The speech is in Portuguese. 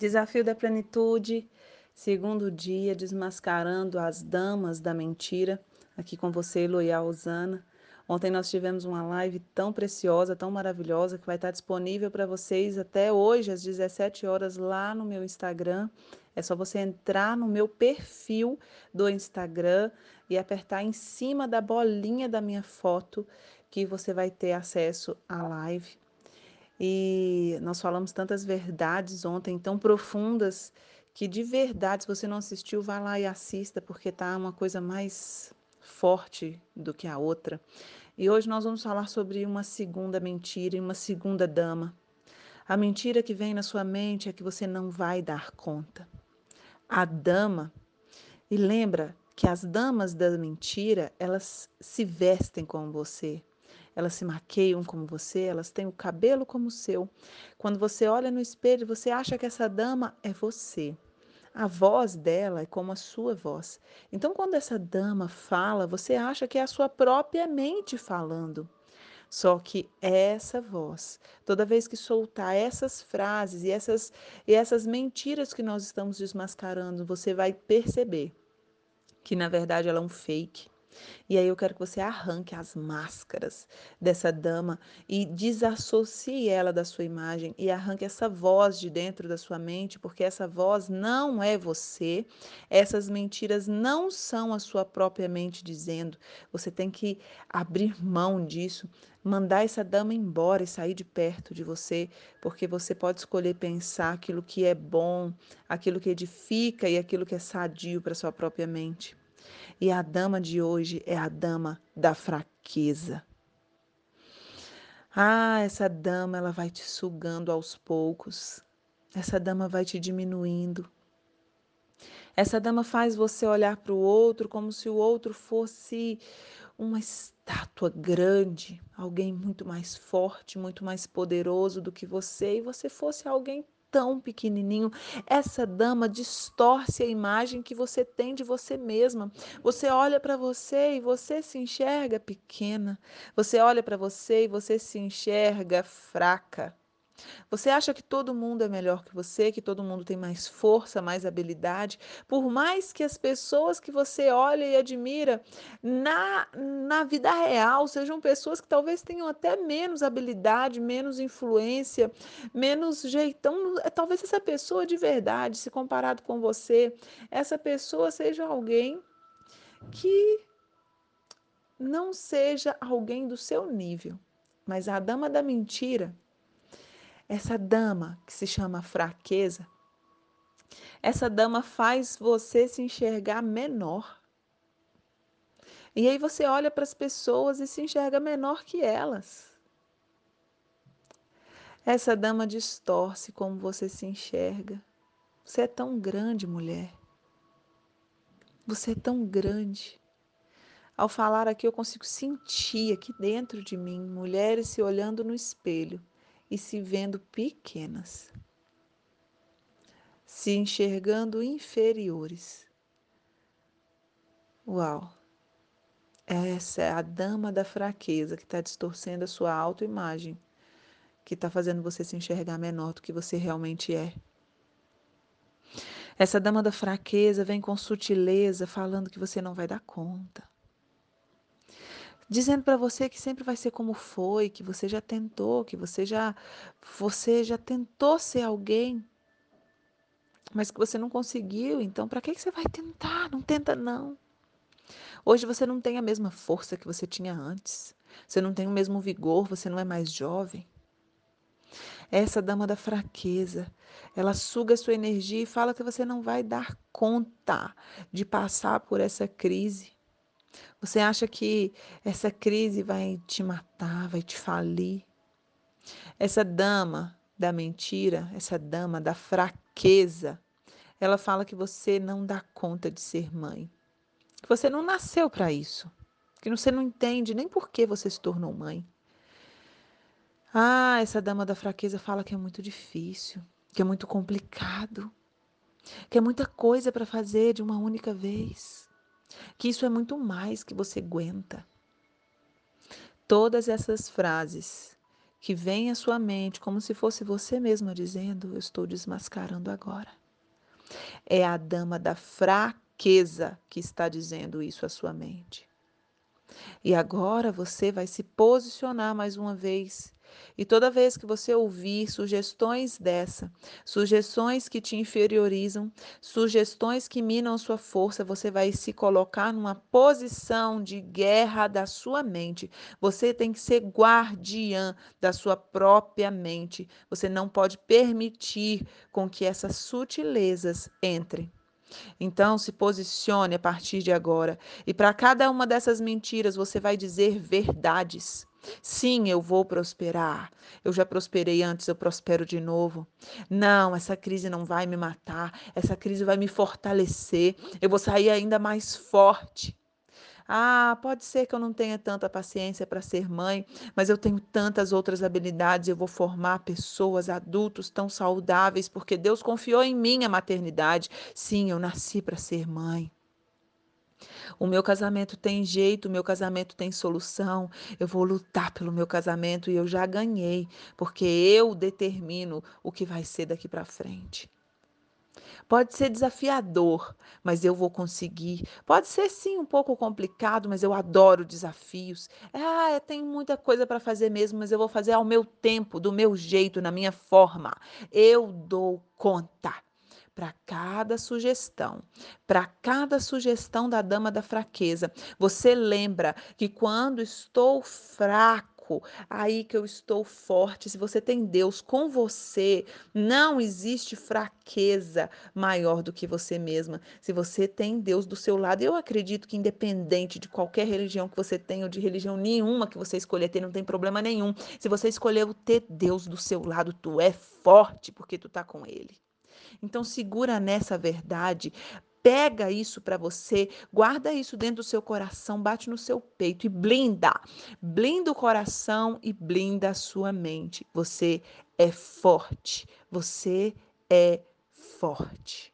Desafio da Plenitude, segundo dia, desmascarando as damas da mentira. Aqui com você, Eloia Osana. Ontem nós tivemos uma live tão preciosa, tão maravilhosa, que vai estar disponível para vocês até hoje, às 17 horas, lá no meu Instagram. É só você entrar no meu perfil do Instagram e apertar em cima da bolinha da minha foto, que você vai ter acesso à live. E nós falamos tantas verdades ontem, tão profundas, que de verdade, se você não assistiu, vá lá e assista, porque tá uma coisa mais forte do que a outra. E hoje nós vamos falar sobre uma segunda mentira e uma segunda dama. A mentira que vem na sua mente é que você não vai dar conta. A dama, e lembra que as damas da mentira, elas se vestem como você, elas se maqueiam como você, elas têm o cabelo como o seu. Quando você olha no espelho, você acha que essa dama é você. A voz dela é como a sua voz. Então, quando essa dama fala, você acha que é a sua própria mente falando. Só que essa voz, toda vez que soltar essas frases e essas, e essas mentiras que nós estamos desmascarando, você vai perceber que na verdade ela é um fake. E aí eu quero que você arranque as máscaras dessa dama e desassocie ela da sua imagem e arranque essa voz de dentro da sua mente, porque essa voz não é você. Essas mentiras não são a sua própria mente dizendo. Você tem que abrir mão disso, mandar essa dama embora e sair de perto de você, porque você pode escolher pensar aquilo que é bom, aquilo que edifica e aquilo que é sadio para sua própria mente. E a dama de hoje é a dama da fraqueza. Ah, essa dama ela vai te sugando aos poucos. Essa dama vai te diminuindo. Essa dama faz você olhar para o outro como se o outro fosse uma estátua grande, alguém muito mais forte, muito mais poderoso do que você, e você fosse alguém tão pequenininho. Essa dama distorce a imagem que você tem de você mesma. Você olha para você e você se enxerga pequena. Você olha para você e você se enxerga fraca. Você acha que todo mundo é melhor que você, que todo mundo tem mais força, mais habilidade, por mais que as pessoas que você olha e admira na, na vida real sejam pessoas que talvez tenham até menos habilidade, menos influência, menos jeitão. Talvez essa pessoa de verdade, se comparado com você, essa pessoa seja alguém que não seja alguém do seu nível. Mas a dama da mentira essa dama que se chama fraqueza, essa dama faz você se enxergar menor. E aí você olha para as pessoas e se enxerga menor que elas. Essa dama distorce como você se enxerga. Você é tão grande, mulher. Você é tão grande. Ao falar aqui, eu consigo sentir aqui dentro de mim mulheres se olhando no espelho e se vendo pequenas, se enxergando inferiores. Uau! Essa é a dama da fraqueza que está distorcendo a sua autoimagem, que está fazendo você se enxergar menor do que você realmente é. Essa dama da fraqueza vem com sutileza falando que você não vai dar conta dizendo para você que sempre vai ser como foi, que você já tentou, que você já você já tentou ser alguém, mas que você não conseguiu. Então, para que que você vai tentar? Não tenta não. Hoje você não tem a mesma força que você tinha antes. Você não tem o mesmo vigor, você não é mais jovem. Essa dama da fraqueza, ela suga sua energia e fala que você não vai dar conta de passar por essa crise. Você acha que essa crise vai te matar, vai te falir? Essa dama da mentira, essa dama da fraqueza, ela fala que você não dá conta de ser mãe. Que você não nasceu para isso. Que você não entende nem por que você se tornou mãe. Ah, essa dama da fraqueza fala que é muito difícil, que é muito complicado, que é muita coisa para fazer de uma única vez que isso é muito mais que você aguenta. Todas essas frases que vem à sua mente como se fosse você mesma dizendo: Eu estou desmascarando agora. É a dama da fraqueza que está dizendo isso à sua mente. E agora você vai se posicionar mais uma vez e toda vez que você ouvir sugestões dessa, sugestões que te inferiorizam, sugestões que minam sua força, você vai se colocar numa posição de guerra da sua mente. Você tem que ser guardiã da sua própria mente. Você não pode permitir com que essas sutilezas entrem. Então, se posicione a partir de agora. E para cada uma dessas mentiras, você vai dizer verdades. Sim, eu vou prosperar. Eu já prosperei antes, eu prospero de novo. Não, essa crise não vai me matar. Essa crise vai me fortalecer. Eu vou sair ainda mais forte. Ah, pode ser que eu não tenha tanta paciência para ser mãe, mas eu tenho tantas outras habilidades. Eu vou formar pessoas, adultos tão saudáveis, porque Deus confiou em mim a maternidade. Sim, eu nasci para ser mãe. O meu casamento tem jeito, o meu casamento tem solução. Eu vou lutar pelo meu casamento e eu já ganhei, porque eu determino o que vai ser daqui para frente. Pode ser desafiador, mas eu vou conseguir. Pode ser sim um pouco complicado, mas eu adoro desafios. Ah, eu tenho muita coisa para fazer mesmo, mas eu vou fazer ao meu tempo, do meu jeito, na minha forma. Eu dou conta para cada sugestão, para cada sugestão da dama da fraqueza. Você lembra que quando estou fraco, aí que eu estou forte. Se você tem Deus com você, não existe fraqueza maior do que você mesma. Se você tem Deus do seu lado, eu acredito que independente de qualquer religião que você tenha ou de religião nenhuma que você escolher ter, não tem problema nenhum. Se você escolheu ter Deus do seu lado, tu é forte porque tu tá com ele. Então segura nessa verdade, pega isso para você, guarda isso dentro do seu coração, bate no seu peito e blinda. Blinda o coração e blinda a sua mente. Você é forte. Você é forte.